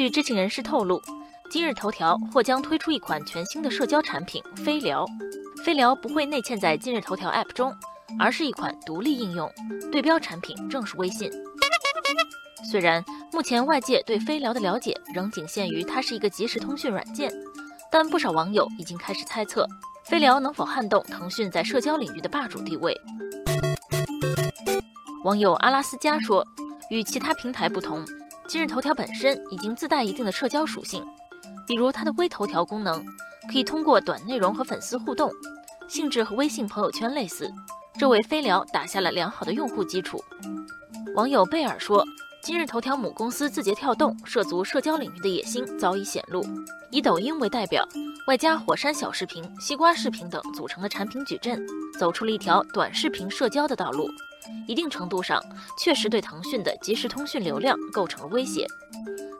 据知情人士透露，今日头条或将推出一款全新的社交产品——飞聊。飞聊不会内嵌在今日头条 App 中，而是一款独立应用，对标产品正是微信。虽然目前外界对飞聊的了解仍仅限于它是一个即时通讯软件，但不少网友已经开始猜测，飞聊能否撼动腾讯在社交领域的霸主地位。网友阿拉斯加说：“与其他平台不同，今日头条本身已经自带一定的社交属性，比如它的微头条功能，可以通过短内容和粉丝互动，性质和微信朋友圈类似，这为飞聊打下了良好的用户基础。”网友贝尔说。今日头条母公司字节跳动涉足社交领域的野心早已显露，以抖音为代表，外加火山小视频、西瓜视频等组成的产品矩阵，走出了一条短视频社交的道路。一定程度上，确实对腾讯的即时通讯流量构成了威胁。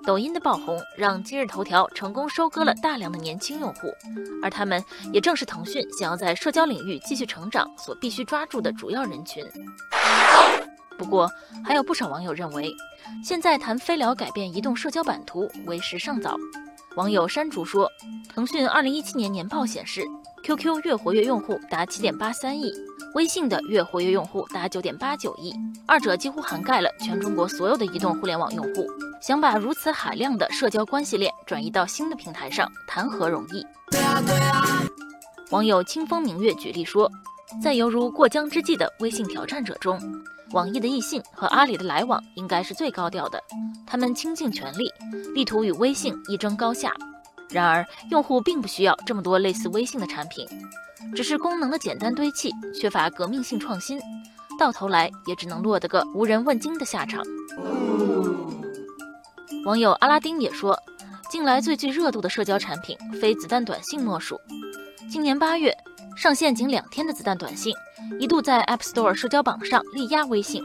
抖音的爆红让今日头条成功收割了大量的年轻用户，而他们也正是腾讯想要在社交领域继续成长所必须抓住的主要人群。不过，还有不少网友认为，现在谈飞聊改变移动社交版图为时尚早。网友山竹说，腾讯2017年年报显示，QQ 月活跃用户达7.83亿，微信的月活跃用户达9.89亿，二者几乎涵盖了全中国所有的移动互联网用户。想把如此海量的社交关系链转移到新的平台上，谈何容易？网友清风明月举例说，在犹如过江之鲫的微信挑战者中。网易的易信和阿里的来往应该是最高调的，他们倾尽全力，力图与微信一争高下。然而，用户并不需要这么多类似微信的产品，只是功能的简单堆砌，缺乏革命性创新，到头来也只能落得个无人问津的下场。网友阿拉丁也说，近来最具热度的社交产品非子弹短信莫属。今年八月。上线仅两天的子弹短信，一度在 App Store 社交榜上力压微信，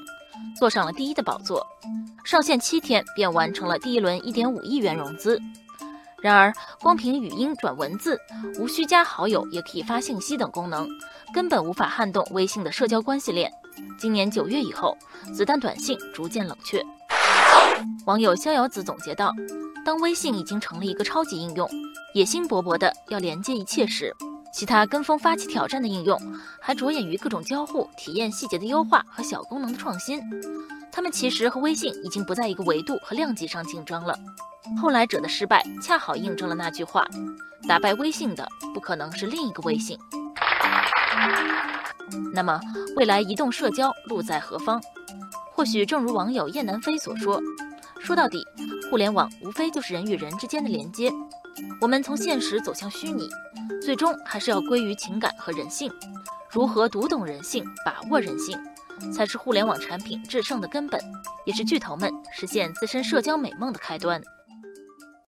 坐上了第一的宝座。上线七天便完成了第一轮1.5亿元融资。然而，光凭语音转文字，无需加好友也可以发信息等功能，根本无法撼动微信的社交关系链。今年九月以后，子弹短信逐渐冷却。网友逍遥子总结道：“当微信已经成了一个超级应用，野心勃勃的要连接一切时。”其他跟风发起挑战的应用，还着眼于各种交互体验细节的优化和小功能的创新。他们其实和微信已经不在一个维度和量级上竞争了。后来者的失败，恰好印证了那句话：打败微信的，不可能是另一个微信。那么，未来移动社交路在何方？或许正如网友叶南飞所说：说到底，互联网无非就是人与人之间的连接。我们从现实走向虚拟，最终还是要归于情感和人性。如何读懂人性、把握人性，才是互联网产品制胜的根本，也是巨头们实现自身社交美梦的开端。